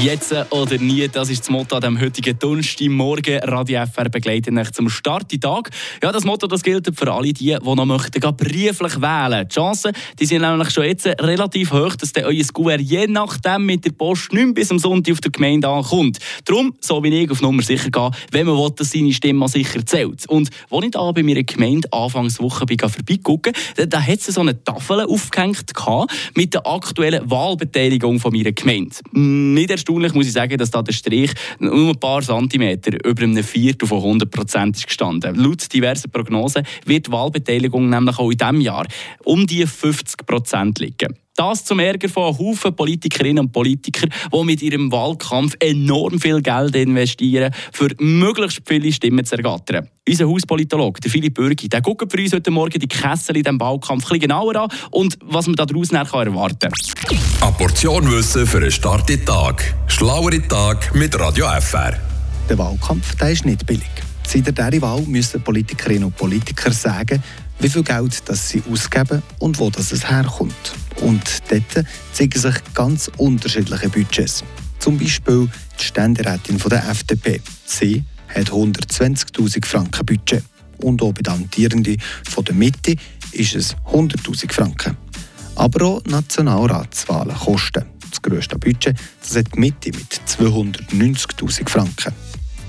Jetzt oder nie, das ist das Motto an dem heutigen Donnerstagmorgen. Radio FR begleitet euch zum Start Tag. Ja, das Motto das gilt für alle die, die noch möchten, brieflich wählen. Die Chancen die sind nämlich schon jetzt relativ hoch, dass dann euer Kuvert je nachdem mit der Post nicht bis am Sonntag auf der Gemeinde ankommt. Darum, so wie ich auf Nummer sicher gehen, wenn man will, dass seine Stimme sicher zählt. Und als ich da bei meiner Gemeinde Anfangswoche bin, vorbeigucken, da, da hat es so eine Tafel aufgehängt mit der aktuellen Wahlbeteiligung von meiner Gemeinde. Nicht erstaunlich muss ich sagen, dass da der Strich nur ein paar Zentimeter über einem Viertel von 100 Prozent ist gestanden. Laut diversen Prognosen wird die Wahlbeteiligung nämlich auch in diesem Jahr um die 50 Prozent liegen. Das zum Ärger von Haufen Politikerinnen und Politikern, die mit ihrem Wahlkampf enorm viel Geld investieren, für möglichst viele Stimmen zu ergattern. Unser Hauspolitologe, der Philipp Bürgi, der guckt für uns heute Morgen die Kessel in diesem Wahlkampf ein genauer an und was man daraus erwarten kann. Portion Wissen für einen starken Tag. Schlauere Tag mit Radio FR. Der Wahlkampf der ist nicht billig. Seit dieser Wahl müssen Politikerinnen und Politiker sagen, wie viel Geld das sie ausgeben und wo das es herkommt. Und dort zeigen sich ganz unterschiedliche Budgets. Zum Beispiel die Ständerätin der FDP. Sie hat 120.000 Franken Budget. Und auch bei den Amtierenden der Mitte ist es 100.000 Franken. Aber auch Nationalratswahlen kosten. Das grösste Budget das hat die Mitte mit 290.000 Franken.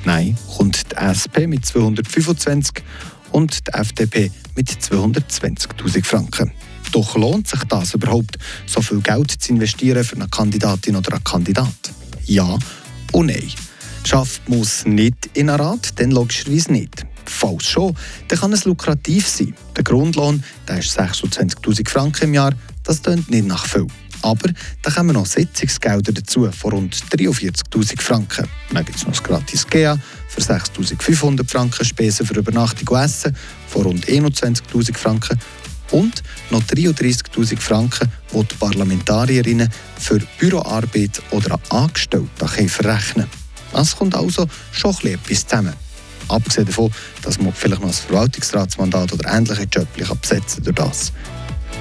Nein, kommt die SP mit 225 und die FDP mit 220.000 Franken. Doch lohnt sich das überhaupt, so viel Geld zu investieren für eine Kandidatin oder einen Kandidat? Ja und nein. Schafft muss nicht in einen Rat, dann logischerweise nicht. Falls schon, dann kann es lukrativ sein. Der Grundlohn der ist 26.000 Franken im Jahr, das klingt nicht nach viel. Aber da kommen noch Sitzungsgelder dazu von rund 43.000 Franken. Dann gibt es noch das gratis GEA für 6.500 Franken, Spesen für Übernachtung und Essen von rund 21.000 Franken und noch 33.000 Franken, die die Parlamentarierinnen für Büroarbeit oder Angestellte verrechnen Das kommt also schon etwas zusammen. Abgesehen davon, dass man vielleicht noch ein Verwaltungsratsmandat oder ähnliche Jobs besetzen durch das.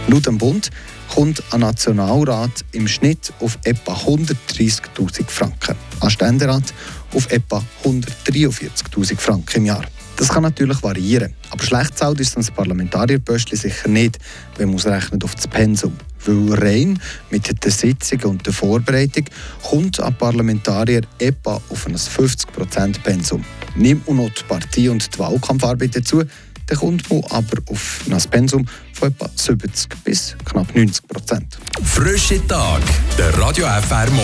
Laut dem Bund kommt ein Nationalrat im Schnitt auf etwa 130.000 Franken, ein Ständerat auf etwa 143.000 Franken im Jahr. Das kann natürlich variieren, aber schlecht zahlt ist das Parlamentarierpöstchen sicher nicht, wenn man ausrechnet auf das Pensum. Weil rein mit der Sitzung und der Vorbereitung kommt ein Parlamentarier etwa auf ein 50% Pensum. Nimmt man noch die Partie- und die Wahlkampfarbeit dazu, dann kommt man aber auf ein Pensum von etwa 70 bis knapp 90 Prozent. Frische Tag, der Radio FR Morgen.